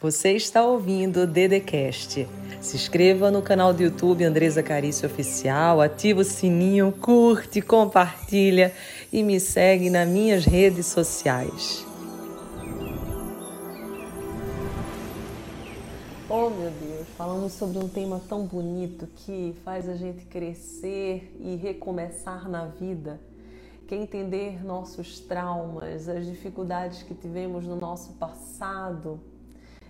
Você está ouvindo o Dedecast. Se inscreva no canal do YouTube Andresa Carício Oficial, ativa o sininho, curte, compartilha e me segue nas minhas redes sociais. Oh meu Deus, falamos sobre um tema tão bonito que faz a gente crescer e recomeçar na vida, que é entender nossos traumas, as dificuldades que tivemos no nosso passado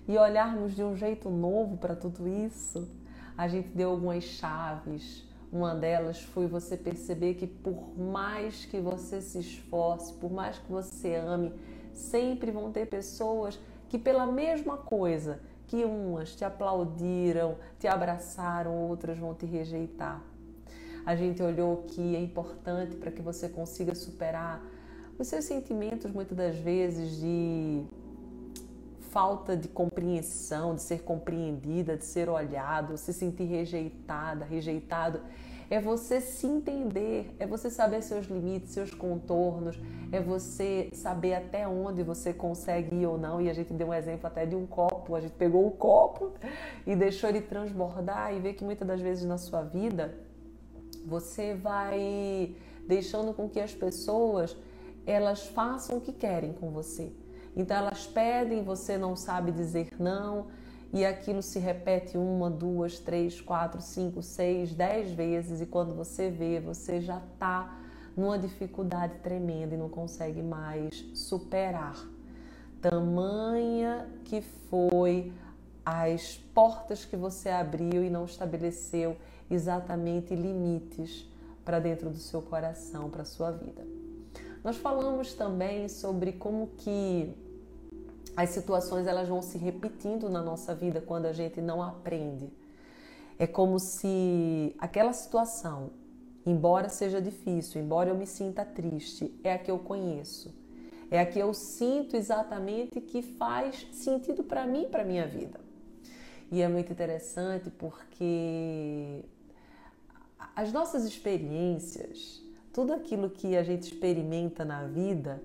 e olharmos de um jeito novo para tudo isso, a gente deu algumas chaves. Uma delas foi você perceber que por mais que você se esforce, por mais que você ame, sempre vão ter pessoas que pela mesma coisa que umas te aplaudiram, te abraçaram, outras vão te rejeitar. A gente olhou que é importante para que você consiga superar os seus sentimentos muitas das vezes de falta de compreensão, de ser compreendida, de ser olhado, se sentir rejeitada, rejeitado. É você se entender, é você saber seus limites, seus contornos, é você saber até onde você consegue ir ou não. E a gente deu um exemplo até de um copo. A gente pegou o copo e deixou ele transbordar e ver que muitas das vezes na sua vida você vai deixando com que as pessoas elas façam o que querem com você. Então elas pedem, você não sabe dizer não, e aquilo se repete uma, duas, três, quatro, cinco, seis, dez vezes, e quando você vê, você já está numa dificuldade tremenda e não consegue mais superar. Tamanha que foi as portas que você abriu e não estabeleceu exatamente limites para dentro do seu coração, para sua vida. Nós falamos também sobre como que as situações elas vão se repetindo na nossa vida quando a gente não aprende. É como se aquela situação, embora seja difícil, embora eu me sinta triste, é a que eu conheço. É a que eu sinto exatamente que faz sentido para mim, para minha vida. E é muito interessante porque as nossas experiências, tudo aquilo que a gente experimenta na vida,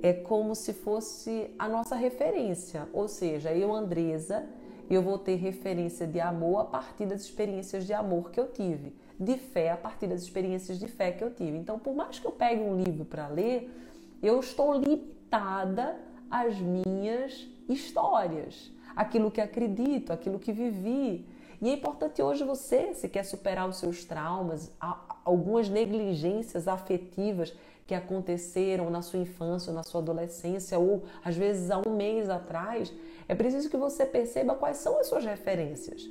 é como se fosse a nossa referência, ou seja, eu, Andresa, eu vou ter referência de amor a partir das experiências de amor que eu tive, de fé a partir das experiências de fé que eu tive. Então, por mais que eu pegue um livro para ler, eu estou limitada às minhas histórias, aquilo que acredito, aquilo que vivi. E é importante hoje você, se quer superar os seus traumas, algumas negligências afetivas que aconteceram na sua infância, ou na sua adolescência, ou às vezes há um mês atrás, é preciso que você perceba quais são as suas referências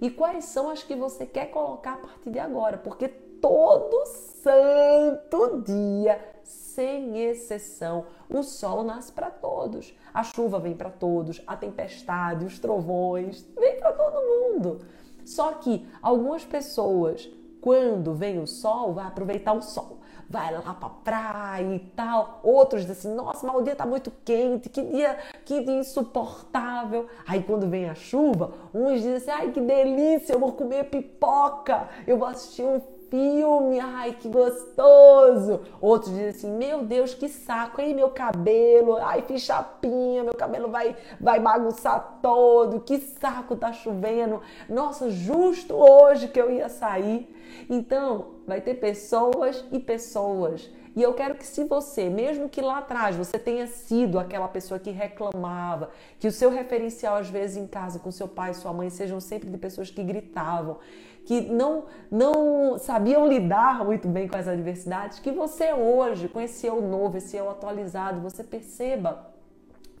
e quais são as que você quer colocar a partir de agora, porque todo santo dia, sem exceção, o sol nasce para todos, a chuva vem para todos, a tempestade, os trovões, vem para todo mundo. Só que algumas pessoas, quando vem o sol, vai aproveitar o sol vai lá pra praia e tal. Outros dizem assim, nossa, mas o dia tá muito quente, que dia, que dia insuportável. Aí quando vem a chuva, uns dizem assim, ai que delícia, eu vou comer pipoca, eu vou assistir um filme, ai que gostoso. Outros dizem assim, meu Deus, que saco, aí meu cabelo, ai fiz chapinha, meu cabelo vai, vai bagunçar todo, que saco tá chovendo. Nossa, justo hoje que eu ia sair. Então, vai ter pessoas e pessoas. E eu quero que se você, mesmo que lá atrás você tenha sido aquela pessoa que reclamava, que o seu referencial às vezes em casa com seu pai e sua mãe sejam sempre de pessoas que gritavam, que não não sabiam lidar muito bem com as adversidades, que você hoje, com esse eu novo, esse eu atualizado, você perceba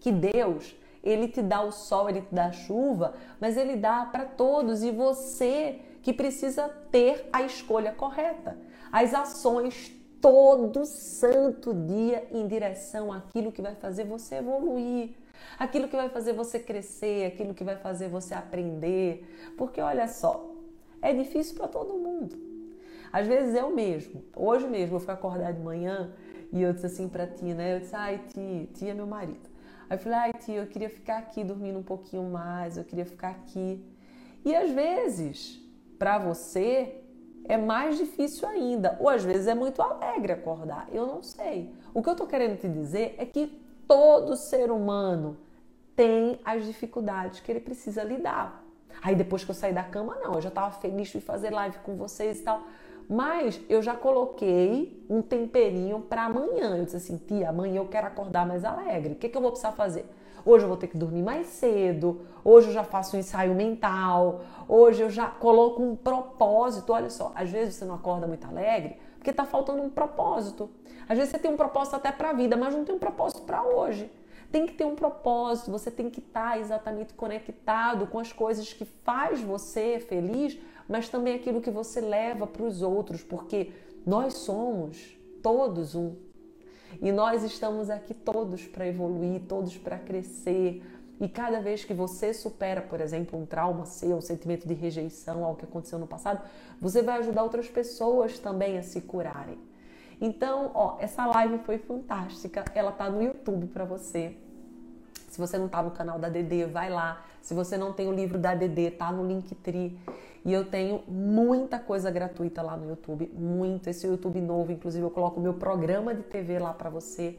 que Deus ele te dá o sol, ele te dá a chuva, mas ele dá para todos e você que precisa ter a escolha correta. As ações todo santo dia em direção àquilo que vai fazer você evoluir, aquilo que vai fazer você crescer, aquilo que vai fazer você aprender. Porque olha só, é difícil para todo mundo. Às vezes eu mesmo, hoje mesmo eu fui acordar de manhã e eu disse assim para tia, né? Eu disse, ai tia, tia é meu marido. Aí eu falei, ai tia, eu queria ficar aqui dormindo um pouquinho mais, eu queria ficar aqui. E às vezes para você é mais difícil ainda, ou às vezes é muito alegre acordar, eu não sei. O que eu estou querendo te dizer é que todo ser humano tem as dificuldades que ele precisa lidar. Aí depois que eu saí da cama, não, eu já estava feliz de fazer live com vocês e tal. Mas eu já coloquei um temperinho para amanhã. Eu disse assim, tia, amanhã eu quero acordar mais alegre. O que, que eu vou precisar fazer? Hoje eu vou ter que dormir mais cedo, hoje eu já faço um ensaio mental, hoje eu já coloco um propósito. Olha só, às vezes você não acorda muito alegre porque está faltando um propósito. Às vezes você tem um propósito até para a vida, mas não tem um propósito para hoje. Tem que ter um propósito, você tem que estar tá exatamente conectado com as coisas que faz você feliz, mas também aquilo que você leva para os outros, porque nós somos todos um. E nós estamos aqui todos para evoluir, todos para crescer. E cada vez que você supera, por exemplo, um trauma seu, um sentimento de rejeição, algo que aconteceu no passado, você vai ajudar outras pessoas também a se curarem. Então, ó, essa live foi fantástica. Ela tá no YouTube para você. Se você não tá no canal da DD, vai lá. Se você não tem o livro da DD, tá no Linktree. E eu tenho muita coisa gratuita lá no YouTube, muito. Esse YouTube novo, inclusive, eu coloco o meu programa de TV lá para você.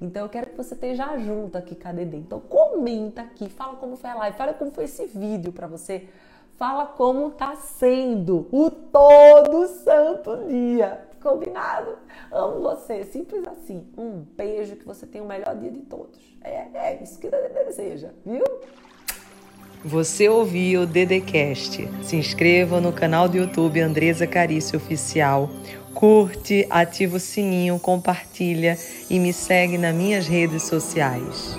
Então eu quero que você esteja junto aqui com a Dedê. Então comenta aqui, fala como foi a live, fala como foi esse vídeo para você. Fala como tá sendo o todo santo dia. Combinado? Amo você, simples assim. Um beijo, que você tenha o melhor dia de todos. É, é isso que deseja, viu? Você ouviu o Dedecast. Se inscreva no canal do YouTube Andresa Carício Oficial. Curte, ativa o sininho, compartilha e me segue nas minhas redes sociais.